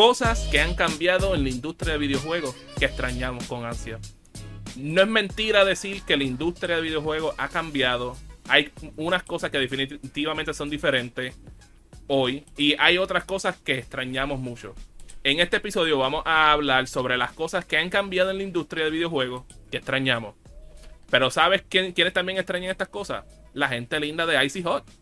Cosas que han cambiado en la industria de videojuegos que extrañamos con ansia. No es mentira decir que la industria de videojuegos ha cambiado. Hay unas cosas que definitivamente son diferentes hoy y hay otras cosas que extrañamos mucho. En este episodio vamos a hablar sobre las cosas que han cambiado en la industria de videojuegos que extrañamos. Pero ¿sabes quién, quiénes también extrañan estas cosas? La gente linda de Icy Hot.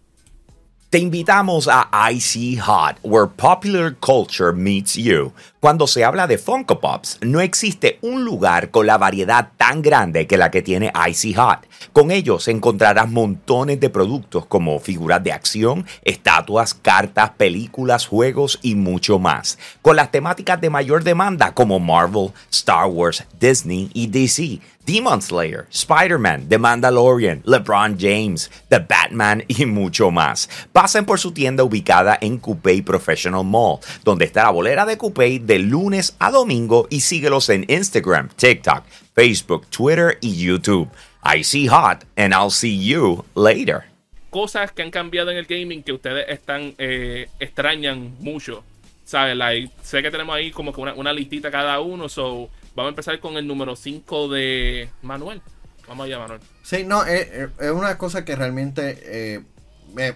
Te invitamos a Icy Hot, where popular culture meets you. Cuando se habla de Funko Pops, no existe un lugar con la variedad tan grande que la que tiene Icy Hot. Con ellos encontrarás montones de productos como figuras de acción, estatuas, cartas, películas, juegos y mucho más. Con las temáticas de mayor demanda como Marvel, Star Wars, Disney y DC Demon Slayer, Spider-Man, The Mandalorian, LeBron James, The Batman y mucho más. Pasen por su tienda ubicada en Coupé Professional Mall, donde está la bolera de Coupé de lunes a domingo y síguelos en Instagram, TikTok, Facebook, Twitter y YouTube. I see hot and I'll see you later. Cosas que han cambiado en el gaming que ustedes están eh, extrañan mucho. ¿Sabes? sé que tenemos ahí como que una, una listita cada uno, so Vamos a empezar con el número 5 de Manuel. Vamos allá, Manuel. Sí, no, eh, eh, es, una cosa que realmente eh,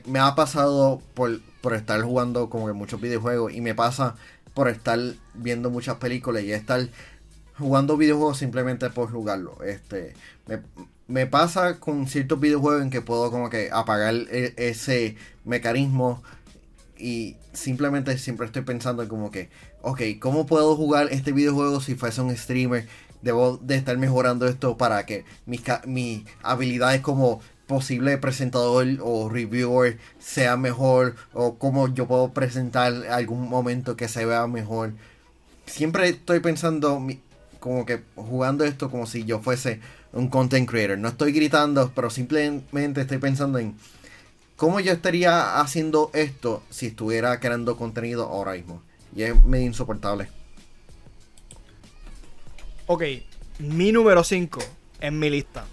me, ha pasado por, estar jugando como que muchos videojuegos y me pasa por estar viendo muchas películas y estar jugando videojuegos simplemente por jugarlo. Este, me, pasa con ciertos videojuegos en que puedo como que apagar e, ese mecanismo y simplemente siempre estoy pensando como que ok, ¿cómo puedo jugar este videojuego si fuese un streamer? Debo de estar mejorando esto para que mis, mis habilidades como posible presentador o reviewer sea mejor o cómo yo puedo presentar algún momento que se vea mejor. Siempre estoy pensando como que jugando esto como si yo fuese un content creator. No estoy gritando, pero simplemente estoy pensando en cómo yo estaría haciendo esto si estuviera creando contenido ahora mismo. Y es medio insoportable. Ok, mi número 5 en mi lista.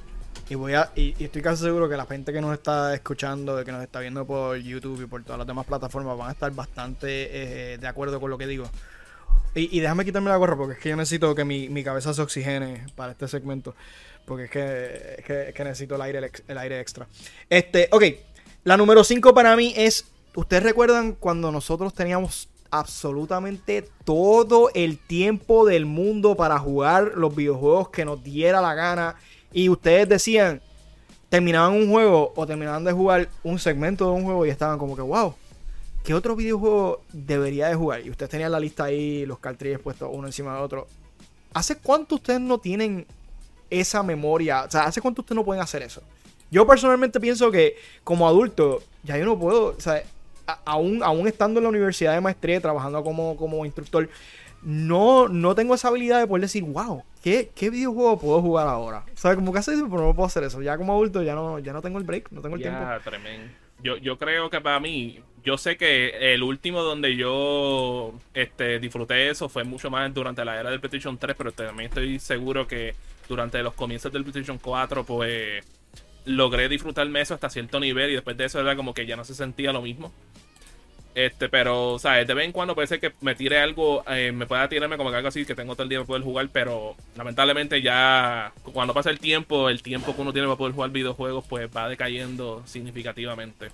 Y voy a, y, estoy casi seguro que la gente que nos está escuchando, que nos está viendo por YouTube y por todas las demás plataformas, van a estar bastante eh, de acuerdo con lo que digo. Y, déjame quitarme la gorra porque es que yo necesito que mi, cabeza se oxigene para este segmento. Porque es que, es que, necesito el aire, el aire extra. Este, ok. La número 5 para mí es. ¿Ustedes recuerdan cuando nosotros teníamos absolutamente todo el tiempo del mundo para jugar los videojuegos que nos diera la gana. Y ustedes decían, terminaban un juego o terminaban de jugar un segmento de un juego y estaban como que, wow, ¿qué otro videojuego debería de jugar? Y ustedes tenían la lista ahí, los cartridges puestos uno encima de otro. ¿Hace cuánto ustedes no tienen esa memoria? O sea, ¿hace cuánto ustedes no pueden hacer eso? Yo personalmente pienso que como adulto, ya yo no puedo, o sea, aún, aún estando en la universidad de maestría, trabajando como, como instructor, no, no tengo esa habilidad de poder decir, wow, ¿qué, qué videojuego puedo jugar ahora? O sea, como que hace pero no puedo hacer eso. Ya como adulto ya no, ya no tengo el break, no tengo el tiempo. Tremendo. Yo, yo creo que para mí, yo sé que el último donde yo este, disfruté eso fue mucho más durante la era del PlayStation 3, pero también estoy seguro que durante los comienzos del PlayStation 4, pues logré disfrutarme eso hasta cierto nivel y después de eso era como que ya no se sentía lo mismo. Este, pero, ¿sabes? De vez en cuando puede que me tire algo, eh, me pueda tirarme como que algo así, que tengo todo el día para poder jugar, pero lamentablemente ya cuando pasa el tiempo, el tiempo que uno tiene para poder jugar videojuegos, pues va decayendo significativamente.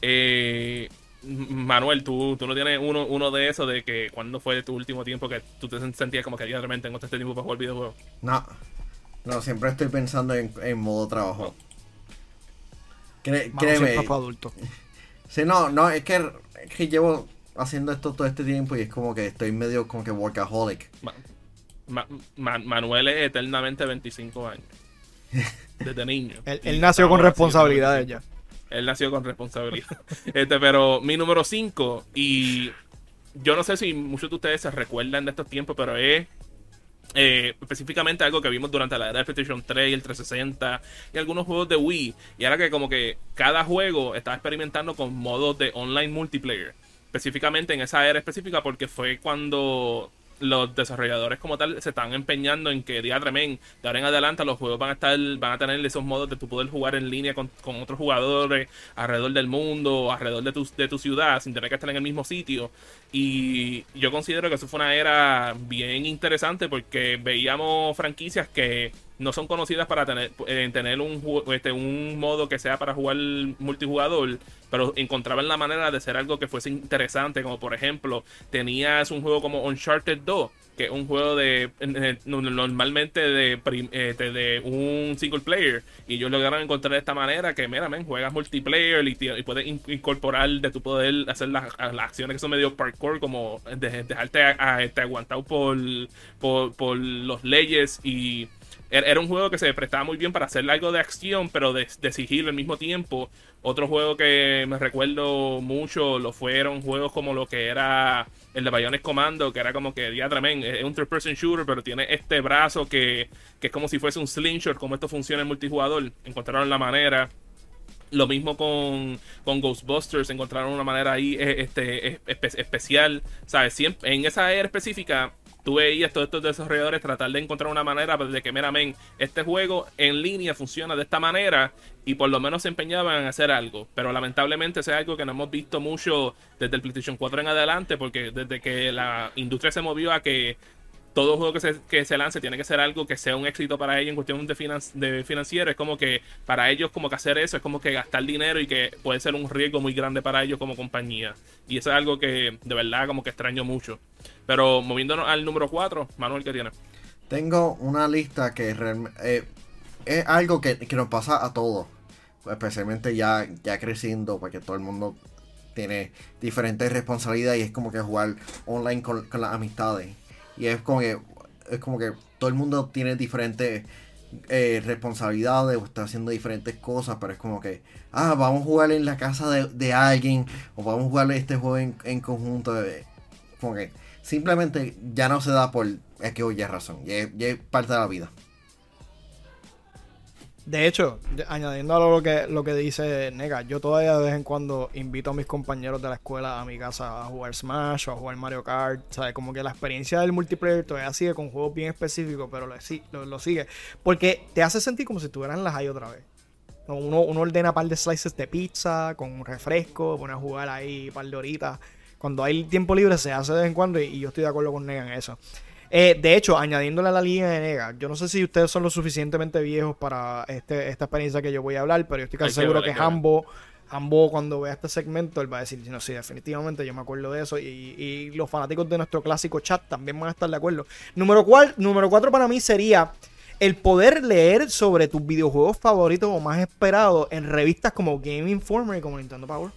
Eh, Manuel, ¿tú, tú no tienes uno, uno de esos de que cuando fue tu último tiempo que tú te sentías como que ya realmente tengo este tiempo para jugar videojuegos? No, no, siempre estoy pensando en, modo trabajo. créeme. adulto. Sí, no, no, es que, que llevo haciendo esto todo este tiempo y es como que estoy medio como que workaholic. Manuel es eternamente 25 años. Desde niño. él, nació con responsabilidades ya. Él nació con responsabilidad. este, pero mi número 5, y yo no sé si muchos de ustedes se recuerdan de estos tiempos, pero es eh, específicamente algo que vimos durante la era de PlayStation 3 y el 360 y algunos juegos de Wii. Y ahora que como que cada juego estaba experimentando con modos de online multiplayer. Específicamente en esa era específica porque fue cuando los desarrolladores como tal se están empeñando en que día tremendo de ahora en adelante los juegos van a estar van a tener esos modos de tu poder jugar en línea con, otros jugadores alrededor del mundo alrededor de tu, de tu ciudad sin tener que estar en el mismo sitio Y yo considero que eso fue una era bien interesante porque veíamos franquicias que no son conocidas para tener, eh, tener un, este, un modo que sea para jugar multijugador, pero encontraban la manera de ser algo que fuese interesante, como por ejemplo, tenías un juego como Uncharted 2, que es un juego de normalmente de, este, de un single player y ellos lograron encontrar de esta manera que mira juegas multiplayer y, puedes incorporar de tu poder hacer las, acciones que son medio parkour como dejarte este, aguantado por, por, por los leyes y era un juego que se prestaba muy bien para hacer algo de acción, pero de, de sigilo al mismo tiempo. Otro juego que me recuerdo mucho lo fueron juegos como lo que era el de Bayones Commando, que era como que, diatramen, es un third-person shooter, pero tiene este brazo que, que es como si fuese un slingshot, como esto funciona en multijugador. Encontraron la manera. Lo mismo con, con, Ghostbusters, encontraron una manera ahí eh, este, especial. ¿Sabes? Siempre, en esa era específica, tú veías todos estos desarrolladores tratar de encontrar una manera de que, mira, men, este juego en línea funciona de esta manera y por lo menos se empeñaban en hacer algo. Pero lamentablemente es algo que no hemos visto mucho desde el PlayStation 4 en adelante, porque desde que la industria se movió a que todo juego que se, que se lance tiene que ser algo que sea un éxito para ellos en cuestión de, de financiero. Es como que para ellos como que hacer eso es como que gastar dinero y que puede ser un riesgo muy grande para ellos como compañía. Y eso es algo que de verdad como que extraño mucho. Pero moviéndonos al número 4, Manuel, ¿qué tiene? Tengo una lista que eh, es algo que, nos pasa a todos. Especialmente ya, ya creciendo, porque todo el mundo tiene diferentes responsabilidades y es como que jugar online con, las amistades. Y es como que es como que todo el mundo tiene diferentes eh, responsabilidades o está haciendo diferentes cosas, pero es como que, ah, vamos a jugar en la casa de, alguien o vamos a jugar este juego en, en conjunto. Eh, como que simplemente ya no se da por oye razón, ya es, parte de la vida. De hecho, añadiendo a lo que, lo que dice Nega, yo todavía de vez en cuando invito a mis compañeros de la escuela a mi casa a jugar Smash o a jugar Mario Kart. ¿sabes? Como que la experiencia del multiplayer todavía sigue con juegos bien específicos, pero lo, lo, sigue. Porque te hace sentir como si estuvieran en las hay otra vez. Uno, uno ordena un par de slices de pizza con un refresco, pone a jugar ahí un par de horitas cuando hay tiempo libre se hace de vez en cuando y, yo estoy de acuerdo con Nega en eso. Eh, de hecho, añadiéndole a la línea de Nega, yo no sé si ustedes son lo suficientemente viejos para este, esta experiencia que yo voy a hablar, pero yo estoy casi seguro que, Hambo, cuando vea este segmento, él va a decir, no, sí, definitivamente yo me acuerdo de eso y, los fanáticos de nuestro clásico chat también van a estar de acuerdo. Número, cual, número cuatro para mí sería el poder leer sobre tus videojuegos favoritos o más esperados en revistas como Game Informer y como Nintendo Power.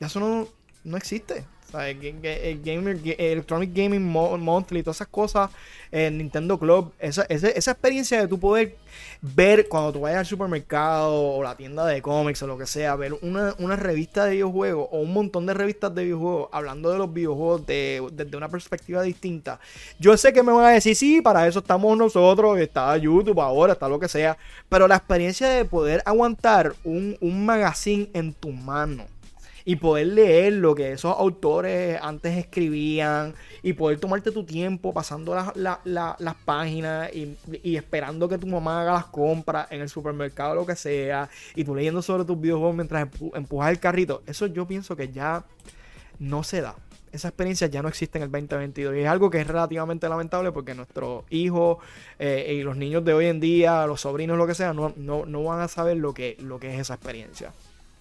Ya eso no, no existe. El, gamer, Electronic Gaming Monthly, todas esas cosas, el Nintendo Club, esa, experiencia de tu poder ver cuando tú vayas al supermercado o la tienda de cómics o lo que sea, ver una, revista de videojuegos o un montón de revistas de videojuegos hablando de los videojuegos desde una perspectiva distinta. Yo sé que me van a decir, sí, para eso estamos nosotros, está YouTube ahora, está lo que sea, pero la experiencia de poder aguantar un magazine en tu mano y poder leer lo que esos autores antes escribían y poder tomarte tu tiempo pasando las páginas y, esperando que tu mamá haga las compras en el supermercado lo que sea y tú leyendo sobre tus videojuegos mientras empujas el carrito. Eso yo pienso que ya no se da. Esa experiencia ya no existe en el 2022 y es algo que es relativamente lamentable porque nuestros hijos eh, y los niños de hoy en día, los sobrinos, lo que sea, no, no, van a saber lo que, lo que es esa experiencia.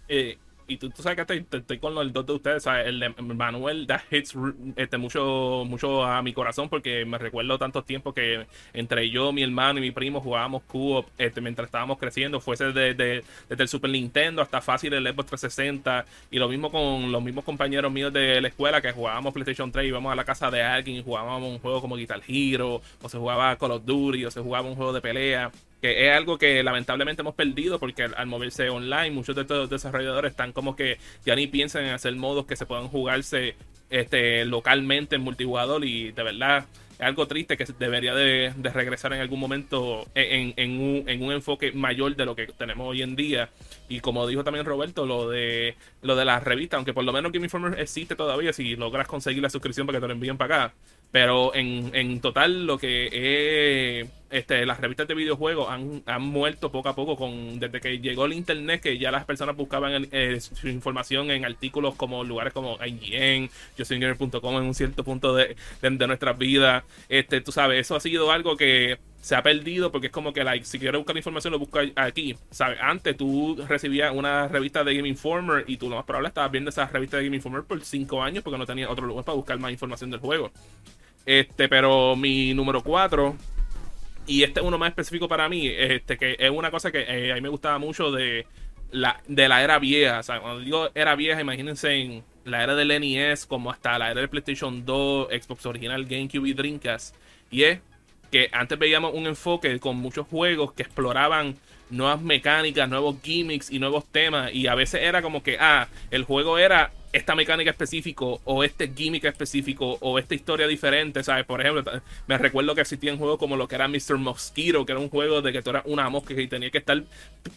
Eh, y tú, sabes que estoy, con los dos de ustedes, el de Manuel that hits este, mucho, mucho a mi corazón porque me recuerdo tantos tiempos que entre yo, mi hermano y mi primo jugábamos cubo este, mientras estábamos creciendo, fuese desde, desde el Super Nintendo hasta fácil el Xbox 360 y lo mismo con los mismos compañeros míos de la escuela que jugábamos PlayStation 3 y íbamos a la casa de alguien y jugábamos un juego como Guitar Hero o se jugaba Call of Duty o se jugaba un juego de pelea que es algo que lamentablemente hemos perdido porque al, moverse online muchos de estos desarrolladores están como que ya ni piensan en hacer modos que se puedan jugarse este localmente en multijugador y de verdad es algo triste que debería de, regresar en algún momento en, en, un, en, un, enfoque mayor de lo que tenemos hoy en día. Y como dijo también Roberto, lo de lo de las revistas, aunque por lo menos Game Informer existe todavía, si logras conseguir la suscripción para que te lo envíen para acá. Pero en, en total lo que es este, las revistas de videojuegos han, han, muerto poco a poco con desde que llegó el internet que ya las personas buscaban eh, su información en artículos como lugares como IGN, YoSingamer.com en un cierto punto de, de, nuestras vidas. Este, tú sabes, eso ha sido algo que se ha perdido porque es como que like, si quieres buscar información lo buscas aquí. ¿sabes? Antes tú recibías una revista de Game Informer y tú lo más probable estabas viendo esa revista de Game Informer por 5 años porque no tenías otro lugar para buscar más información del juego. Este, pero mi número 4 y este es uno más específico para mí, este que es una cosa que eh, a mí me gustaba mucho de la, de la era vieja. O sea, cuando digo era vieja, imagínense en la era del NES, como hasta la era del PlayStation 2, Xbox original, GameCube y Dreamcast. Y es que antes veíamos un enfoque con muchos juegos que exploraban nuevas mecánicas, nuevos gimmicks y nuevos temas. Y a veces era como que, ah, el juego era esta mecánica específico o este gimmick específico o esta historia diferente, ¿sabes? Por ejemplo, me recuerdo que existían juegos como lo que era Mr. Mosquito, que era un juego de que tú eras una mosca y tenía que estar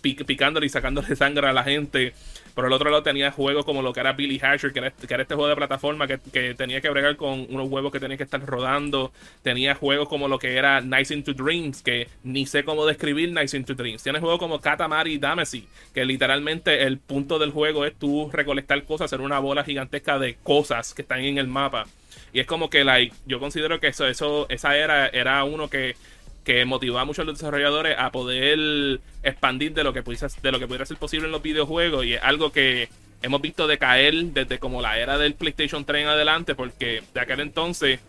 picándole y sacándole sangre a la gente. Por el otro lado tenía juegos como lo que era Billy Hatcher, que era, este, este juego de plataforma que, tenía que bregar con unos huevos que tenía que estar rodando. Tenía juegos como lo que era Nice into Dreams, que ni sé cómo describir Nice into Dreams. Tiene juegos como Katamari Damacy, que literalmente el punto del juego es tú recolectar cosas, hacer una bola gigantesca de cosas que están en el mapa. Y es como que like, yo considero que eso, eso, esa era, era uno que, que motivaba mucho a los desarrolladores a poder expandir de lo que pudiera, de lo que pudiera ser posible en los videojuegos. Y es algo que hemos visto decaer desde como la era del PlayStation 3 en adelante, porque de aquel entonces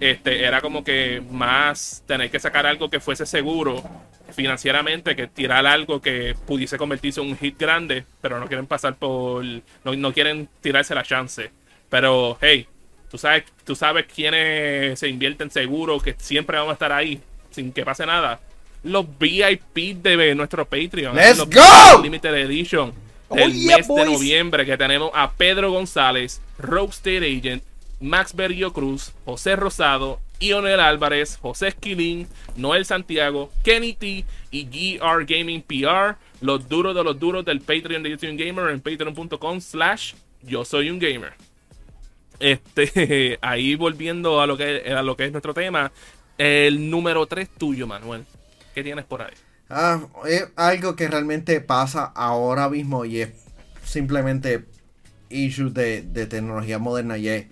este, era como que más tener que sacar algo que fuese seguro financieramente que tirar algo que pudiese convertirse en un hit grande, pero no quieren pasar por. No, no quieren tirarse la chance. Pero, hey, tú sabes, tú sabes quiénes se invierten seguro, que siempre vamos a estar ahí, sin que pase nada. Los VIP de nuestro Patreon. ¡Let's los go! Limited Edition. El mes de noviembre que tenemos a Pedro González, State Agent, Max Berrio Cruz, José Rosado, Ionel Álvarez, José Esquilín, Noel Santiago, Kenny T y GR Gaming PR, los duros de los duros del Patreon de YouTube Gamer en patreon.com slash yo soy un gamer. Este, ahí volviendo a lo que, a lo que es nuestro tema, el número 3 tuyo, Manuel. ¿Qué tienes por ahí? Ah, es algo que realmente pasa ahora mismo y es simplemente issues de, tecnología moderna y es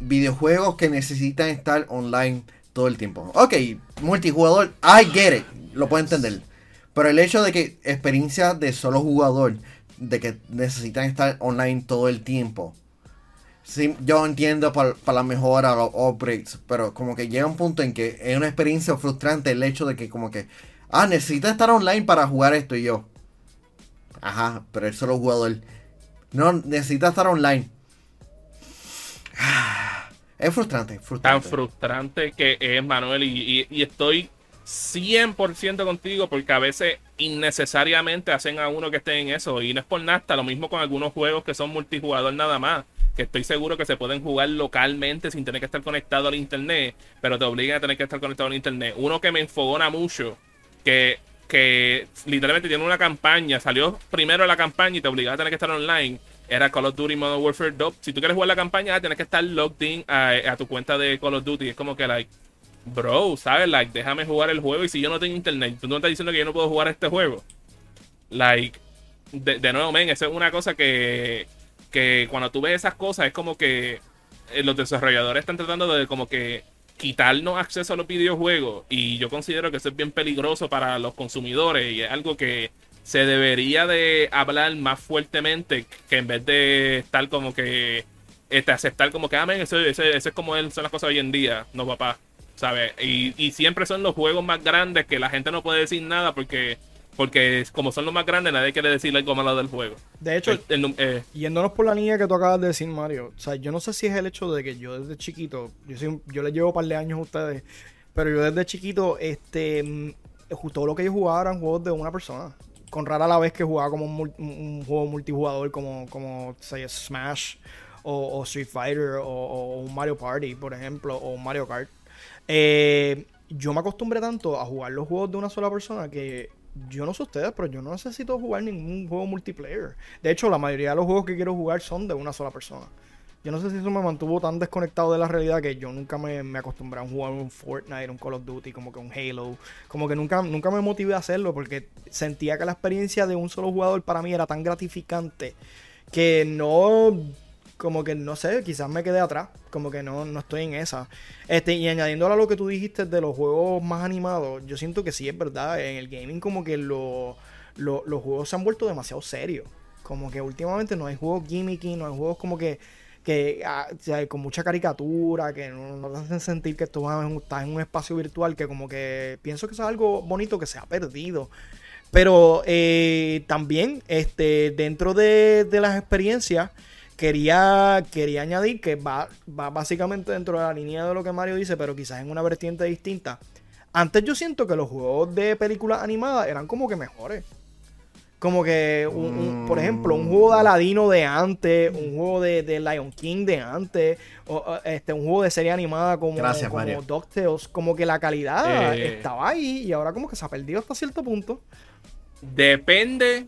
videojuegos que necesitan estar online todo el tiempo. Ok, multijugador, I get it, lo puedo entender. Pero el hecho de que experiencia de solo jugador, de que necesitan estar online todo el tiempo. Sí, yo entiendo para la mejora, los upgrades, pero como que llega un punto en que es una experiencia frustrante el hecho de que como que, ah, necesita estar online para jugar esto y yo. Ajá, pero es solo jugador. No, necesita estar online. Es frustrante, frustrante. Tan frustrante que es, Manuel, y, estoy 100% contigo porque a veces innecesariamente hacen a uno que esté en eso. Y no es por nada, lo mismo con algunos juegos que son multijugador nada más. Que estoy seguro que se pueden jugar localmente sin tener que estar conectado al internet, pero te obligan a tener que estar conectado al internet. Uno que me enfogona mucho, que, que literalmente tiene una campaña, salió primero la campaña y te obligaba a tener que estar online era Call of Duty Modern Warfare 2. Si tú quieres jugar la campaña, tienes que estar logged in a, tu cuenta de Call of Duty. Es como que, like, bro, ¿sabes? Like, déjame jugar el juego y si yo no tengo internet, tú no estás diciendo que yo no puedo jugar este juego. Like, de, nuevo, men, eso es una cosa que, que cuando tú ves esas cosas es como que eh, los desarrolladores están tratando de como que quitarnos acceso a los videojuegos y yo considero que eso es bien peligroso para los consumidores y es algo que se debería de hablar más fuertemente que en vez de estar como que este, aceptar como que amen, ah, eso, eso, es como son las cosas hoy en día, no papá, ¿sabes? Y, y, siempre son los juegos más grandes que la gente no puede decir nada porque porque como son los más grandes nadie quiere decir algo malo del juego. De hecho, eh, yéndonos por la línea que tú acabas de decir, Mario, o sea, yo no sé si es el hecho de que yo desde chiquito, yo, soy, yo le llevo un par de años a ustedes, pero yo desde chiquito, este, mm, justo lo que yo jugaba eran juegos de una persona con rara la vez que jugaba como un, juego multijugador como, como Smash o, Street Fighter o, un Mario Party, por ejemplo, o un Mario Kart. Eh, yo me acostumbré tanto a jugar los juegos de una sola persona que yo no sé ustedes, pero yo no necesito jugar ningún juego multiplayer. De hecho, la mayoría de los juegos que quiero jugar son de una sola persona. Yo no sé si eso me mantuvo tan desconectado de la realidad que yo nunca me, me acostumbré a jugar un Fortnite, un Call of Duty, como que un Halo. Como que nunca, nunca me motivé a hacerlo porque sentía que la experiencia de un solo jugador para mí era tan gratificante que no como que no sé, quizás me quedé atrás, como que no, no estoy en esa. Este, y añadiendo a lo que tú dijiste de los juegos más animados, yo siento que sí es verdad, en el gaming como que lo, lo- los juegos se han vuelto demasiado serios. Como que últimamente no hay juegos gimmicky, no hay juegos como que, que ah, con mucha caricatura, que no, te hacen sentir que tú estás en un espacio virtual, que como que pienso que eso es algo bonito que se ha perdido. Pero eh, también, este, dentro de, de las experiencias, quería, quería añadir que va, va básicamente dentro de la línea de lo que Mario dice, pero quizás en una vertiente distinta. Antes yo siento que los juegos de películas animadas eran como que mejores. Como que, un- un- por ejemplo, un juego de Aladino de antes, un juego de, de Lion King de antes, o, o, este, un juego de serie animada como, Gracias, como. DuckTales, como que la calidad Eh. estaba ahí y ahora como que se ha perdido hasta cierto punto. Depende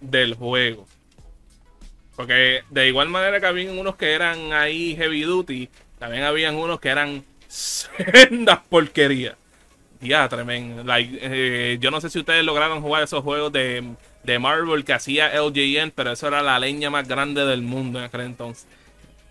del juego. Porque de igual manera que habían unos que eran ahí heavy duty, también habían unos que eran sendas porquerías. Ya, tremendo. Like, eh, yo no sé si ustedes lograron jugar esos juegos de, de Marvel que hacía LJN, pero eso era la leña más grande del mundo en aquel entonces.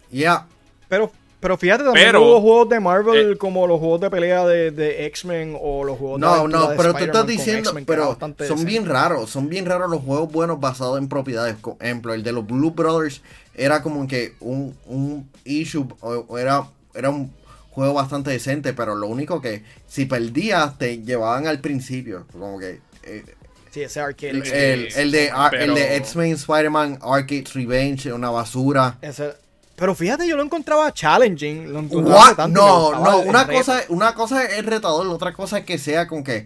Yeah. Pero, pero fíjate, también Pero- hubo juegos de Marvel eh, como los juegos de pelea de, de X-Men o los juegos de No, aventura no, de pero tú estás diciendo, pero son decente. bien raros, son bien raros los juegos buenos basados en propiedades. Por ejemplo, el de los Blue Brothers era como que un, un issue, o, o era, era un juego bastante decente, pero lo único que si perdías te llevaban al principio, como que eh, Sí, ese arcade. el, el, el de, Ar- el de pero- X-Men Spider-Man Arcade's Revenge, una basura. ese- pero fíjate, yo lo encontraba challenging. Lo encontraba No, no, una reto. cosa, una cosa es retador, la otra cosa es que sea con que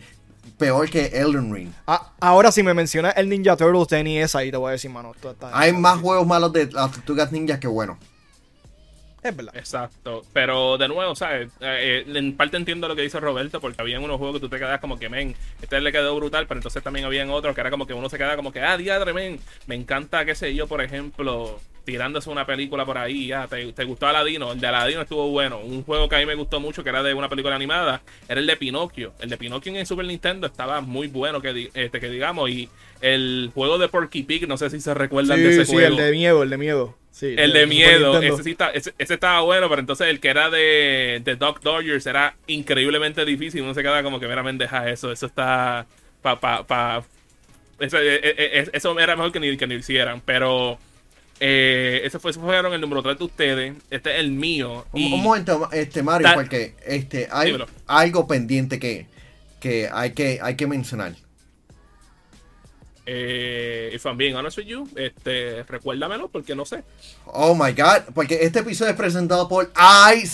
peor que Elden Ring. Ah, ahora, si me mencionas el Ninja Turtles de NES, ahí te voy a decir, mano. tú estás- Hay más juegos malos de las tortugas ninjas que buenos. Es verdad. Exacto. Pero de nuevo, ¿sabes? Eh, eh, en parte entiendo lo que dice Roberto, porque habían unos juegos que tú te quedas como que, men, este le quedó brutal, pero entonces también habían otros que era como que uno se queda como que, ah, diadre, men, me encanta, qué sé yo, por ejemplo, tirándose una película por ahí, ya, te, te gustó Aladino, el de Aladino estuvo bueno. Un juego que a mí me gustó mucho, que era de una película animada, era el de Pinocchio. El de Pinocchio en Super Nintendo estaba muy bueno, que, este, que digamos, y el juego de Porky Pig, no sé si se recuerdan de Sí, ese sí, juego. el de miedo, el de miedo. Sí, El de miedo, ese, sí está- ese, ese estaba bueno, pero entonces el que era de, de Doc Dodgers era increíblemente difícil. Uno se queda como que meramente deja eso. Eso está. Pa, pa, pa- eso, eh, eh, eh, eso era mejor que ni, que ni lo hicieran. Pero. Eh, ese fue, esos fueron el número 3 de ustedes. Este es el mío. Un, y- un momento, este Mario, porque este hay Dímelo. algo pendiente que, que hay que hay que mencionar. eh, if I'm being honest with you, este, recuérdamelo porque no sé. Oh my god, porque este episodio es presentado por I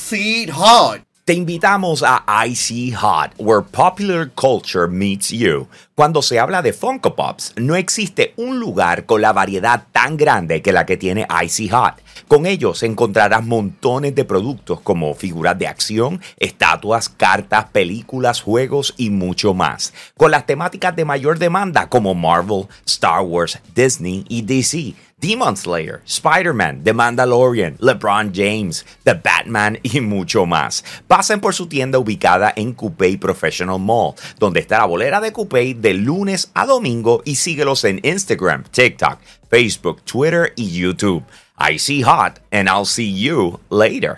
Hot. Te invitamos a Icy Hot, where popular culture meets you. Cuando se habla de Funko Pops, no existe un lugar con la variedad tan grande que la que tiene Icy Hot. Con ellos encontrarás montones de productos como figuras de acción, estatuas, cartas, películas, juegos y mucho más. Con las temáticas de mayor demanda como Marvel, Star Wars, Disney y DC. Demon Slayer, Spider-Man, The Mandalorian, LeBron James, The Batman y mucho más. Pasen por su tienda ubicada en Coupé Professional Mall, donde está la bolera de Coupé de lunes a domingo y síguelos en Instagram, TikTok, Facebook, Twitter y YouTube. I see hot and I'll see you later.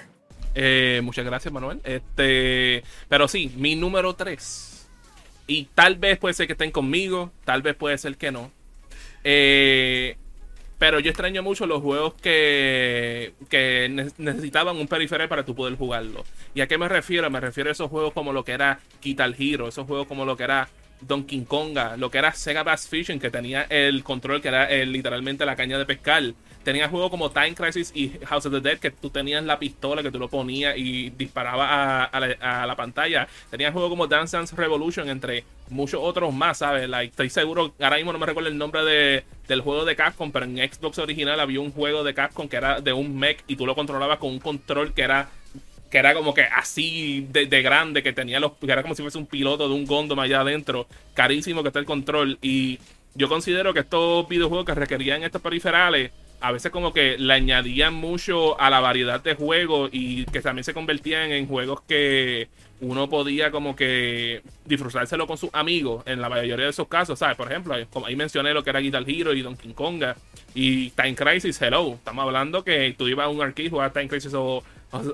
Eh, muchas gracias, Manuel. Este, pero sí, mi número 3. Y tal vez puede ser que estén conmigo, tal vez puede ser que no. Eh, pero yo extraño mucho los juegos que, que ne- necesitaban un periférico para tú poder jugarlo. ¿Y a qué me refiero? Me refiero a esos juegos como lo que era Guitar Hero, esos juegos como lo que era Donkey Konga, lo que era Sega Bass Fishing, que tenía el control que era eh, literalmente la caña de pescar. Tenía juegos como Time Crisis y House of the Dead, que tú tenías la pistola que tú lo ponías y disparaba a, la pantalla. Tenía juegos como Dance Dance Revolution, entre muchos otros más, ¿sabes? Like, estoy seguro, ahora mismo no me recuerdo el nombre de, del juego de Capcom, pero en Xbox original había un juego de Capcom que era de un mech y tú lo controlabas con un control que era que era como que así de, de grande, que tenía los, que era como si fuese un piloto de un Gondom allá adentro, carísimo que está el control. Y yo considero que estos videojuegos que requerían estos periferales, a veces como que le añadían mucho a la variedad de juegos y que también se convertían en juegos que uno podía como que disfrutárselo con sus amigos en la mayoría de esos casos, ¿sabes? Por ejemplo, como ahí mencioné lo que era Guitar Hero y Donkey Konga y Time Crisis, hello. Estamos hablando que tú ibas a un arcade, jugar Time Crisis o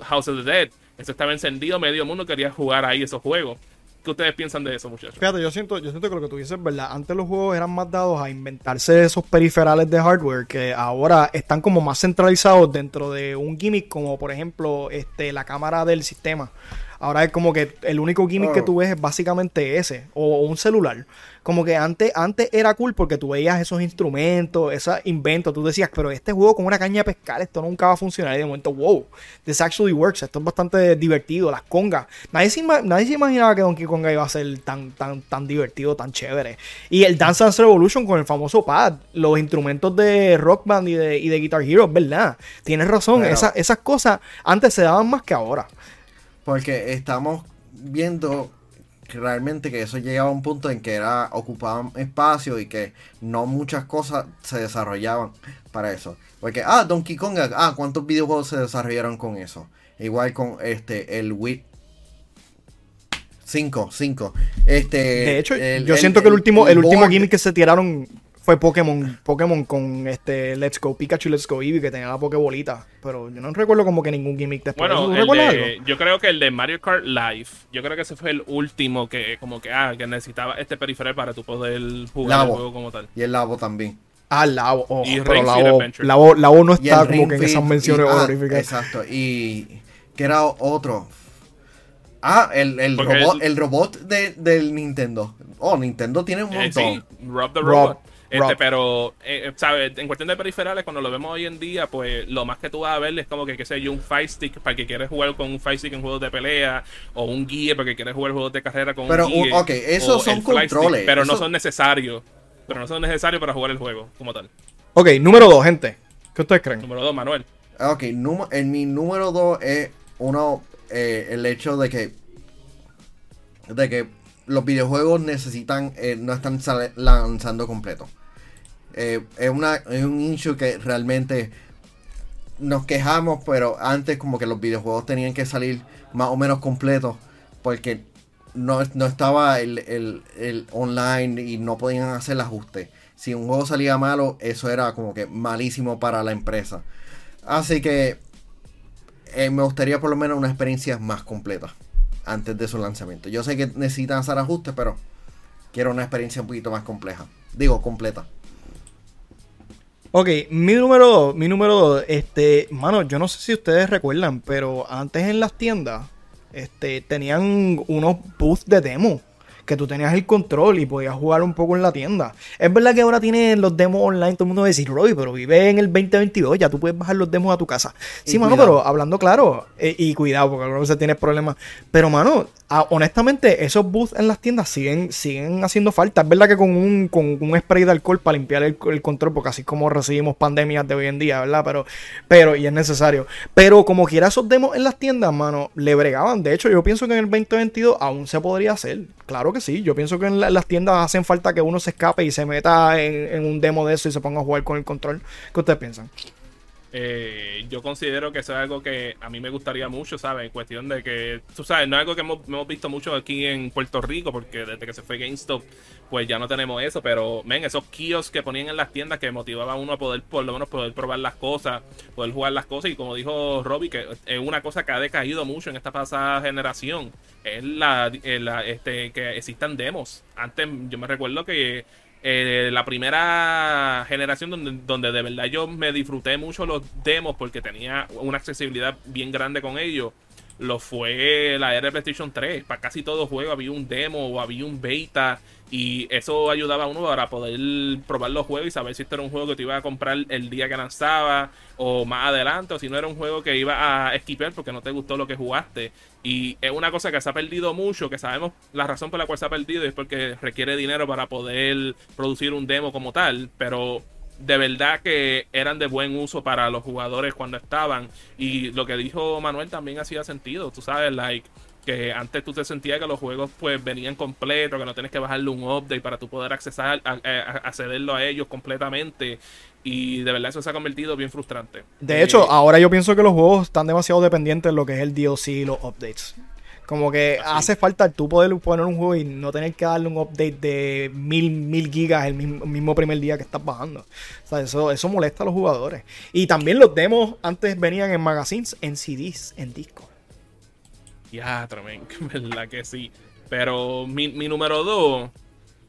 House of the Dead. Eso estaba encendido, medio mundo quería jugar ahí esos juegos. ¿Qué ustedes piensan de eso, muchachos? Fíjate, yo siento, yo siento que lo que tú dices es verdad. Antes los juegos eran más dados a inventarse esos periferales de hardware que ahora están como más centralizados dentro de un gimmick como por ejemplo este, la cámara del sistema. Ahora es como que el único gimmick que Oh. tú ves es básicamente ese, o, o un celular. Como que antes, antes era cool porque tú veías esos instrumentos, esos inventos, tú decías, pero este juego con una caña de pescar, esto nunca va a funcionar. Y de momento, wow, this actually works, esto es bastante divertido, las congas. Nadie se, nadie se imaginaba que Donkey Konga iba a ser tan, tan, tan divertido, tan chévere. Y el Dance Dance Revolution con el famoso pad, los instrumentos de Rock Band y de, y de Guitar Hero, verdad. Tienes razón, Pero- esa- esas cosas antes se daban más que ahora. Porque estamos viendo realmente que eso llegaba a un punto en que era ocupaban espacio y que no muchas cosas se desarrollaban para eso. Porque, ah, Donkey Kong, ah, ¿cuántos videojuegos se desarrollaron con eso? Igual con este, el Wii. 5, 5. Este, De hecho, el- yo el- siento que el último, el último board- gimmick que se tiraron fue Pokémon, Pokémon con este Let's Go Pikachu, Let's Go Eevee, que tenía la Pokébolita. Pero yo no recuerdo como que ningún gimmick después. Bueno, yo creo que el de Mario Kart Live, yo creo que ese fue el último que como que ah, que necesitaba este periferal para tu poder jugar Labo. el juego como tal. Y el Labo también. Ah, Lavo. Oh, Y pero Adventure. Lavo, Lavo no está como Ring que en esas menciones y- ah, honoríficas. Exacto. Y que era otro. Ah, el, el robot, el- el robot de, del Nintendo. Oh, Nintendo tiene un Eh, montón. sí, Rob the Rob, Robot. Este, pero, eh, ¿sabes? En cuestión de periferales, cuando lo vemos hoy en día, pues lo más que tú vas a ver es como que, qué sé yo, un Fire Stick para que quieres jugar con un Fire Stick en juegos de pelea, o un Gear para que quieres jugar juegos de carrera con Pero, un un- ok, esos son Stick, controles, pero no son necesarios. Pero no son necesarios para jugar el juego como tal. Ok, número dos, gente. ¿Qué ustedes creen? Número dos, Manuel. Ok, en mi número 2 es uno, eh, el hecho de que de que los videojuegos necesitan, eh, no están lanzando completo. Eh, es, una, es un issue que realmente nos quejamos, pero antes como que los videojuegos tenían que salir más o menos completos porque no, no estaba el, el- el online y no podían hacer el ajuste. Si un juego salía malo, eso era como que malísimo para la empresa. Así que eh, me gustaría por lo menos una experiencia más completa antes de su lanzamiento. Yo sé que necesitan hacer ajustes, pero quiero una experiencia un poquito más compleja. Digo, completa. Ok, mi número dos, mi número dos, este, mano, yo no sé si ustedes recuerdan, pero antes en las tiendas, este, tenían unos booths de demo, que tú tenías el control y podías jugar un poco en la tienda. Es verdad que ahora tienen los demos online, todo el mundo va a decir, Roy, pero vive en el 2022, ya tú puedes bajar los demos a tu casa. Y Sí, mano, pero hablando claro, eh, y cuidado, porque algunas veces tienes problemas. Pero, mano, honestamente, esos booths en las tiendas siguen, siguen haciendo falta. Es verdad que con un, con un spray de alcohol para limpiar el, el control, porque así es como recibimos pandemias de hoy en día, ¿verdad? Pero, pero, y es necesario. Pero como quiera esos demos en las tiendas, mano, le bregaban. De hecho, yo pienso que en el 2022 aún se podría hacer. Claro que sí. Yo pienso que en la- las tiendas hacen falta que uno se escape y se meta en, en un demo de eso y se ponga a jugar con el control. ¿Qué ustedes piensan? Eh, yo considero que eso es algo que a mí me gustaría mucho, ¿sabes? En cuestión de que, tú sabes, no es algo que hemos, visto mucho aquí en Puerto Rico, porque desde que se fue GameStop, pues ya no tenemos eso, pero, ven, esos kiosks que ponían en las tiendas que motivaban a uno a poder, por lo menos, poder probar las cosas, poder jugar las cosas, y como dijo Robbie, que es una cosa que ha decaído mucho en esta pasada generación, es la, eh, este, que existan demos. Antes, yo me recuerdo que eh, la primera generación donde, donde de verdad yo me disfruté mucho los demos porque tenía una accesibilidad bien grande con ellos. Lo fue la era de PlayStation 3. Para casi todo juego había un demo o había un beta. Y eso ayudaba a uno para poder probar los juegos y saber si esto era un juego que te iba a comprar el día que lanzaba o más adelante, o si no era un juego que iba a esquipear porque no te gustó lo que jugaste. Y es una cosa que se ha perdido mucho, que sabemos la razón por la cual se ha perdido es porque requiere dinero para poder producir un demo como tal, pero de verdad que eran de buen uso para los jugadores cuando estaban. Y lo que dijo Manuel también hacía sentido, tú sabes, like que antes tú te sentías que los juegos pues venían completos, que no tienes que bajarle un update para tú poder accesar, a, accederlo a ellos completamente. Y de verdad eso se ha convertido bien frustrante. De hecho, eh, ahora yo pienso que los juegos están demasiado dependientes de lo que es el DLC y los updates. Como que hace falta tú poder poner un juego y no tener que darle un update de mil, mil gigas el mismo, primer día que estás bajando. O sea, eso, eso molesta a los jugadores. Y también los demos antes venían en magazines, en CDs, en discos. Ya, tremendo, verdad que sí. Pero mi, mi número dos,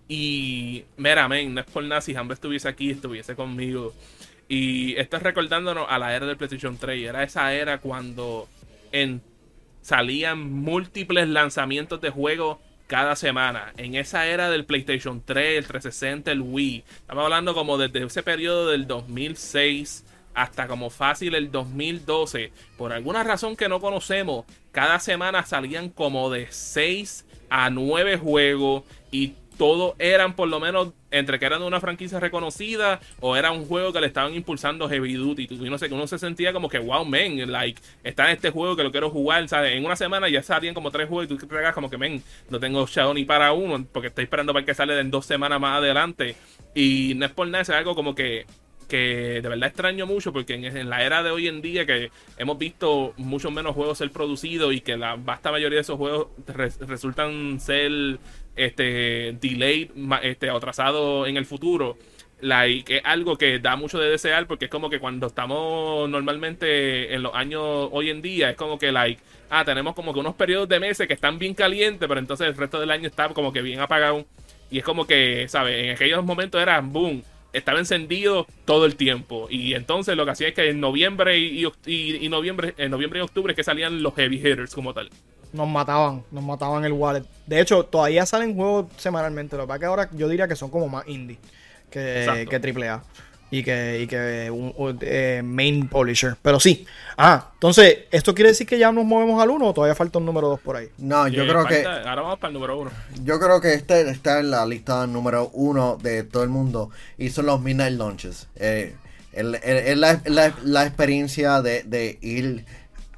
y mira, men, no es por nada si Hambre estuviese aquí, estuviese conmigo. Y esto es recordándonos a la era del PlayStation 3. Era esa era cuando en salían múltiples lanzamientos de juegos cada semana. En esa era del PlayStation 3, el 360, el Wii. Estamos hablando como desde ese periodo del 2006 hasta como fácil el 2012. Por alguna razón que no conocemos, cada semana salían como de 6 a 9 juegos y todos eran por lo menos entre que eran de una franquicia reconocida o era un juego que le estaban impulsando Heavy Duty. Y no sé, uno se sentía como que, wow, man, like, está en este juego que lo quiero jugar. ¿sabes? En una semana ya salían como tres juegos y tú te pegas como que, men, no tengo Shadow ni para uno porque estoy esperando para que sale en dos semanas más adelante. Y no es por nada, es algo como que que de verdad extraño mucho porque en, la era de hoy en día que hemos visto mucho menos juegos ser producidos y que la vasta mayoría de esos juegos resultan ser este delayed este atrasado en el futuro like, es algo que da mucho de desear porque es como que cuando estamos normalmente en los años hoy en día es como que like ah tenemos como que unos periodos de meses que están bien calientes pero entonces el resto del año está como que bien apagado y es como que sabes en aquellos momentos era boom estaba encendido todo el tiempo. Y entonces lo que hacía es que en noviembre y, y, noviembre, en noviembre y octubre es que salían los heavy hitters como tal. Nos mataban, nos mataban el wallet. De hecho, todavía salen juegos semanalmente. Lo que pasa es que ahora yo diría que son como más indie que, que AAA y que, y que un, eh, main publisher. Pero sí. Ah, entonces, ¿esto quiere decir que ya nos movemos al 1 o todavía falta un número 2 por ahí? No, yo creo que. Ahora vamos para el número 1. Yo creo que este está en la lista número 1 de todo el mundo y son los Midnight Launches. Eh, es la, la, experiencia de, de, ir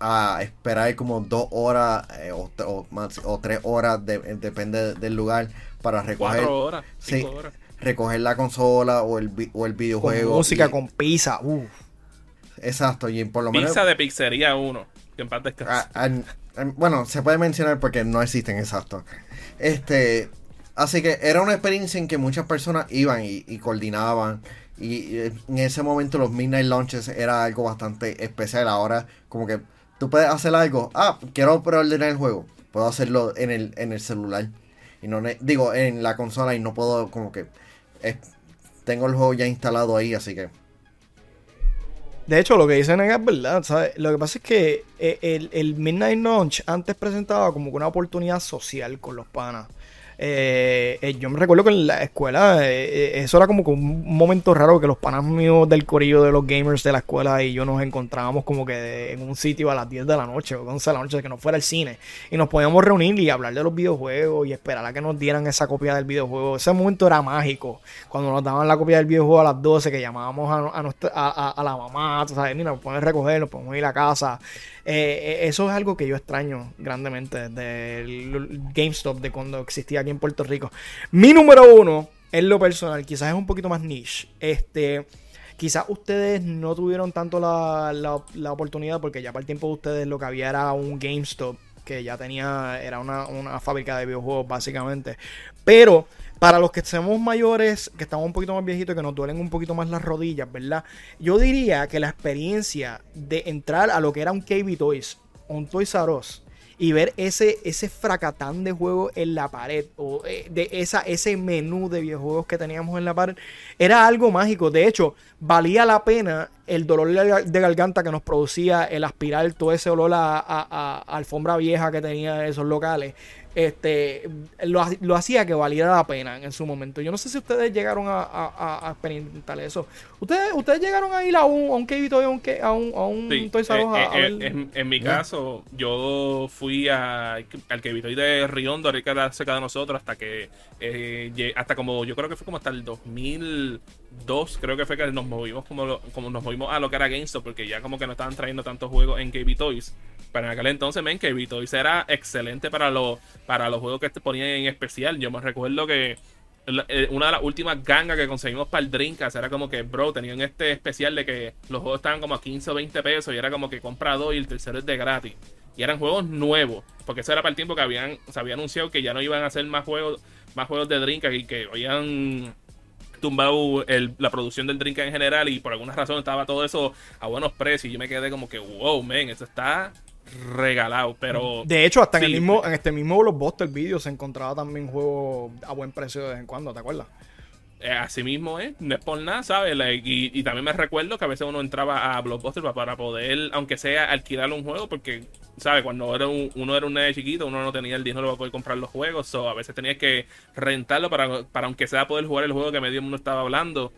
a esperar como dos horas eh, o, o, o, tres horas, depende del lugar, para recoger. Cuatro horas, cinco horas recoger la consola o el, o el videojuego. Con música, con pizza. Exacto, y por lo menos. Pizza de pizzería 1. Que en ah, bueno, se puede mencionar porque no existen, exacto. Este. Así que era una experiencia en que muchas personas iban y, coordinaban. Y, en ese momento los Midnight Launches era algo bastante especial. Ahora, como que tú puedes hacer algo. Ah, quiero preordenar el juego. Puedo hacerlo en el, en el celular. Y no digo, en la consola y no puedo como que tengo el juego ya instalado ahí, así que. De hecho, lo que dicen es verdad, ¿sabes? Lo que pasa es que eh, el, el Midnight Launch antes presentaba como una oportunidad social con los panas. Eh, eh, yo me recuerdo que en la escuela eh, eso era como un momento raro que los panas míos del corillo de los gamers de la escuela y yo nos encontrábamos como que en un sitio a las 10 de la noche o 11 de la noche que no fuera el cine y nos podíamos reunir y hablar de los videojuegos y esperar a que nos dieran esa copia del videojuego. Ese momento era mágico cuando nos daban la copia del videojuego a las 12 que llamábamos a, a, la mamá, tú sabes, mira, nos podemos recoger, nos podemos ir a casa. Eh, eso es algo que yo extraño grandemente del GameStop de cuando existía aquí en Puerto Rico. Mi número uno, en lo personal, quizás es un poquito más niche. Este. Quizás ustedes no tuvieron tanto la, la, oportunidad porque ya para el tiempo de ustedes lo que había era un GameStop que ya tenía, era una, una fábrica de videojuegos básicamente. Pero para los que somos mayores, que estamos un poquito más viejitos, que nos duelen un poquito más las rodillas, ¿verdad? Yo diría que la experiencia de entrar a lo que era un KB Toys, un Toys R Us, y ver ese, ese fracatán de juegos en la pared o eh, de esa, ese menú de videojuegos que teníamos en la pared era algo mágico. De hecho, valía la pena el dolor de garganta que nos producía el aspirar todo ese olor a, alfombra vieja que tenía esos locales este lo, lo, hacía que valiera la pena en su momento. Yo no sé si ustedes llegaron a, a, a experimentar eso. ¿Ustedes, ustedes llegaron a ir a un, a un Toy, a un, a un, a un Us a, eh, eh, en, mi caso, yo fui a, al KB Toy de Riondo, que era cerca de nosotros, hasta que, eh, hasta como, yo creo que fue como hasta el 2002, creo que fue que nos movimos como, como nos movimos a lo que era GameStop, porque ya como que no estaban trayendo tantos juegos en KB Toys. En aquel entonces, men, KB Toys era excelente para los para los juegos que te ponían en especial. Yo me recuerdo que eh, una de las últimas gangas que conseguimos para el Dreamcast era como que, bro, tenían este especial de que los juegos estaban como a 15 o 20 pesos y era como que compra dos y el tercero es de gratis. Y eran juegos nuevos, porque eso era para el tiempo que habían, se había anunciado que ya no iban a hacer más juegos, más juegos de Dreamcast y que habían tumbado la producción del Dreamcast en general y por alguna razón estaba todo eso a buenos precios y yo me quedé como que, wow, men, eso está regalado, pero... De hecho, hasta en, el mismo, en este mismo Blockbuster Video se encontraba también juegos a buen precio de vez en cuando, ¿te acuerdas? Eh, así mismo es, no es por nada, ¿sabes? y, también me recuerdo que a veces uno entraba a Blockbuster para, poder, aunque sea alquilar un juego, porque, ¿sabes? Cuando era uno era un nene chiquito, uno no tenía el dinero para poder comprar los juegos, o a veces tenías que rentarlo para, para aunque sea poder jugar el juego que medio mundo estaba hablando.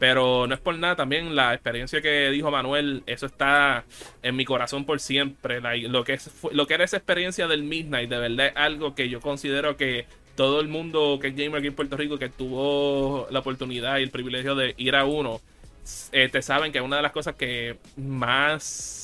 Pero no es por nada también la experiencia que dijo Manuel, eso está en mi corazón por siempre. lo, que es, lo que era esa experiencia del Midnight, de verdad es algo que yo considero que todo el mundo que es gamer aquí en Puerto Rico, que tuvo la oportunidad y el privilegio de ir a uno, eh, te saben que una de las cosas que más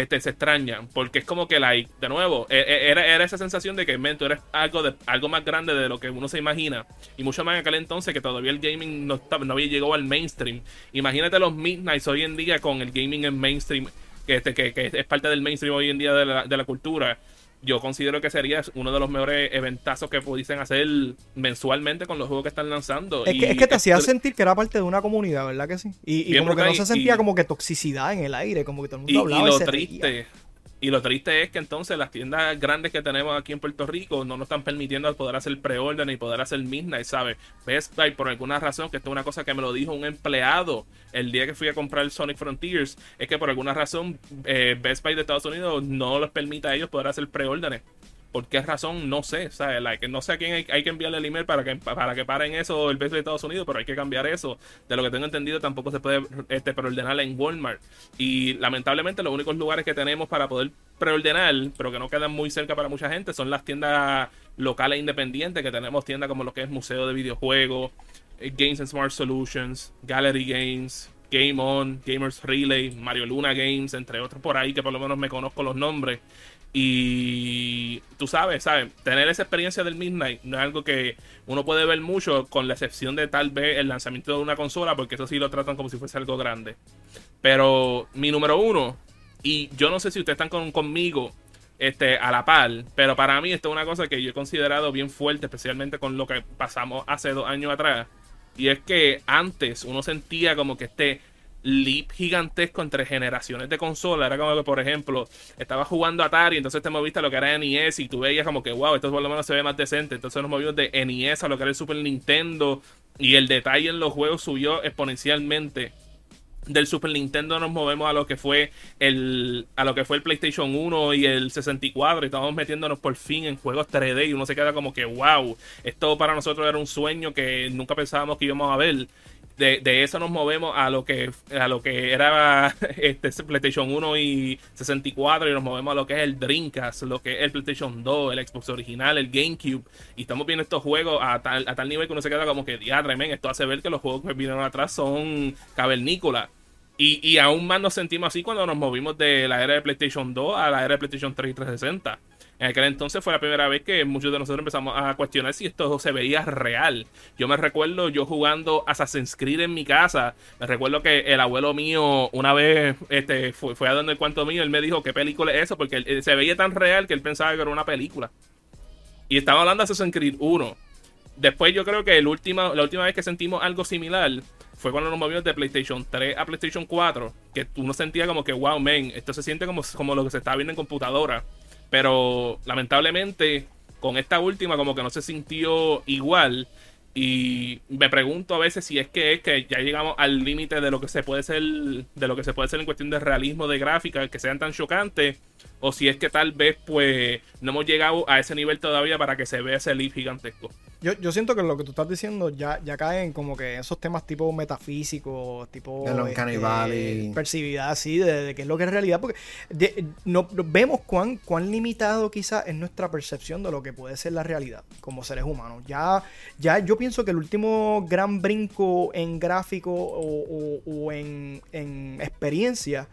este, se extrañan. Porque es como que, like, de nuevo, e, e, era, era esa sensación de que, men, tú eres algo, de, algo más grande de lo que uno se imagina. Y mucho más en aquel entonces que todavía el gaming no, no había llegado al mainstream. Imagínate los Midnights hoy en día con el gaming en mainstream, que, este, que, que es parte del mainstream hoy en día de la, de la cultura yo considero que sería uno de los mejores eventazos que pudiesen hacer mensualmente con los juegos que están lanzando. Es, que, es que, te hacía sentir que era parte de una comunidad, ¿verdad que sí? Y, como que no se sentía como que toxicidad en el aire, como que todo el mundo hablaba. Y lo triste, y lo triste es que entonces las tiendas grandes que tenemos aquí en Puerto Rico no nos están permitiendo poder hacer pre-order ni poder hacer midnight, ¿sabes? Best Buy, por alguna razón, que esto es una cosa que me lo dijo un empleado el día que fui a comprar el Sonic Frontiers, es que por alguna razón eh, Best Buy de Estados Unidos no les permite a ellos poder hacer pre-orders. ¿Por qué razón? No sé. ¿sabes? Like, no sé a quién hay, que enviarle el email para que, para que paren eso el beso de Estados Unidos, pero hay que cambiar eso. De lo que tengo entendido, tampoco se puede este, preordenar en Walmart. Y lamentablemente, los únicos lugares que tenemos para poder preordenar, pero que no quedan muy cerca para mucha gente, son las tiendas locales independientes, que tenemos tiendas como lo que es Museo de Videojuegos, eh, Games and Smart Solutions, Gallery Games, Game On, Gamers Relay, Mario Luna Games, entre otros por ahí que por lo menos me conozco los nombres. Y tú sabes, ¿sabes? Tener esa experiencia del Midnight no es algo que uno puede ver mucho, con la excepción de tal vez el lanzamiento de una consola, porque eso sí lo tratan como si fuese algo grande. Pero mi número uno, y yo no sé si ustedes están conmigo este, a la par, pero para mí esto es una cosa que yo he considerado bien fuerte, especialmente con lo que pasamos hace dos años atrás. Y es que antes uno sentía como que este leap gigantesco entre generaciones de consola. Era como que, por ejemplo, estaba jugando Atari, entonces te moviste a lo que era NES y tú veías como que, wow, esto por lo menos se ve más decente. Entonces nos movimos de NES a lo que era el Super Nintendo y el detalle en los juegos subió exponencialmente. Del Super Nintendo nos movemos a lo que fue el a lo que fue el PlayStation 1 y el 64 y estamos metiéndonos por fin en juegos 3D y uno se queda como que wow, esto para nosotros era un sueño que nunca pensábamos que íbamos a ver de, eso nos movemos a lo que a lo que era este PlayStation 1 y 64 y nos movemos a lo que es el Dreamcast, lo que es el PlayStation 2, el Xbox original, el GameCube y estamos viendo estos juegos a tal, a tal nivel que uno se queda como que diadre, men, esto hace ver que los juegos que vienen atrás son cavernícolas. Y, aún más nos sentimos así cuando nos movimos de la era de PlayStation 2 a la era de PlayStation 3 y 360 en aquel entonces fue la primera vez que muchos de nosotros empezamos a cuestionar si esto se veía real. Yo me recuerdo yo jugando Assassin's Creed en mi casa. Me recuerdo que el abuelo mío una vez este, fue, fue a donde el cuento mío. Él me dijo, ¿qué película es eso? Porque se veía tan real que él pensaba que era una película. Y estaba hablando de Assassin's Creed 1. Después yo creo que el última, la última vez que sentimos algo similar fue cuando nos movimos de PlayStation 3 a PlayStation 4. Que uno sentía como que, wow, man, esto se siente como, como lo que se está viendo en computadora. Pero lamentablemente, con esta última, como que no se sintió igual. Y me pregunto a veces si es que es que ya llegamos al límite de lo que se puede ser, de lo que se puede hacer en cuestión de realismo de gráfica, que sean tan chocantes, o si es que tal vez pues no hemos llegado a ese nivel todavía para que se vea ese leap gigantesco. Yo, yo siento que lo que tú estás diciendo ya, ya cae en como que esos temas tipo metafísicos, tipo De los Valley. percibividad así, de, de qué es lo que es realidad, porque de- no, vemos cuán, cuán limitado quizás es nuestra percepción de lo que puede ser la realidad como seres humanos. Ya, ya yo pienso que el último gran brinco en gráfico o, o- o en, en experiencia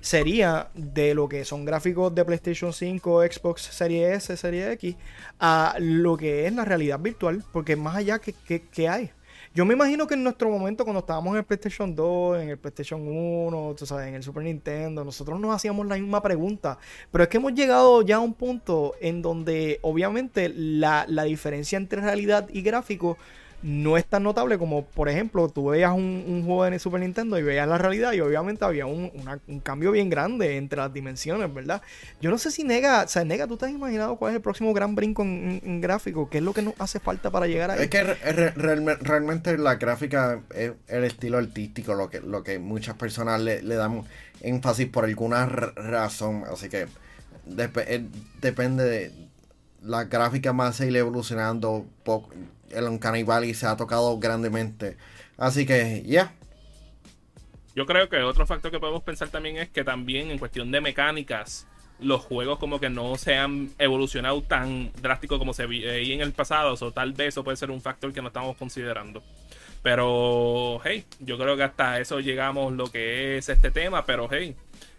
sería de lo que son gráficos de PlayStation 5, Xbox Series S, Series X, a lo que es la realidad virtual, porque más allá que, que- hay. Yo me imagino que en nuestro momento, cuando estábamos en el PlayStation 2, en el PlayStation 1, tú sabes, en el Super Nintendo, nosotros nos hacíamos la misma pregunta. Pero es que hemos llegado ya a un punto en donde, obviamente, la, la diferencia entre realidad y gráfico no es tan notable como, por ejemplo, tú veías un, un juego en Super Nintendo y veías la realidad y obviamente había un, cambio bien grande entre las dimensiones, ¿verdad? Yo no sé si Nega, o sea, Nega, ¿tú te has imaginado cuál es el próximo gran brinco en, gráfico? ¿Qué es lo que nos hace falta para llegar ahí? Es que re- re- realme- realmente la gráfica es el estilo artístico, lo que, lo que muchas personas le, le dan énfasis por alguna razón. Así que eh, depende de la gráfica más a ir evolucionando. poco- el Uncanny Valley se ha tocado grandemente. Así que, ya. Yo creo que otro factor que podemos pensar también es que también en cuestión de mecánicas, los juegos como que no se han evolucionado tan drástico como se veía en el pasado. O tal vez eso puede ser un factor que no estamos considerando. Pero, hey, yo creo que hasta eso llegamos lo que es este tema. Pero, hey,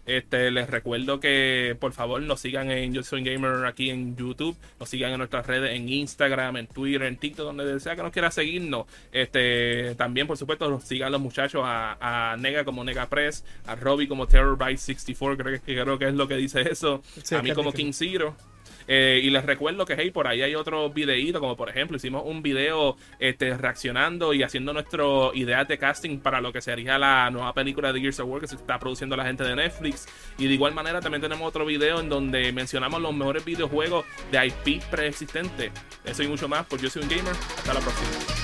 este, les recuerdo que por favor nos sigan en Yo Soy Gamer aquí en YouTube, nos sigan en nuestras redes en Instagram, en Twitter, en TikTok, donde sea que nos quiera seguirnos. Este, también, por supuesto, nos sigan los muchachos a, a Nega como Nega Press, a Robbie como Terrorbyte64, creo que, creo que es lo que dice eso, Sí, a mí como King Zero. Eh, y les recuerdo que hey, por ahí hay otros videitos, como por ejemplo, hicimos un video este, reaccionando y haciendo nuestro ideas de casting para lo que sería la nueva película de Gears of War que se está produciendo la gente de Netflix. Y de igual manera también tenemos otro video en donde mencionamos los mejores videojuegos de IP preexistentes. Eso y mucho más, pues yo soy un gamer. Hasta la próxima.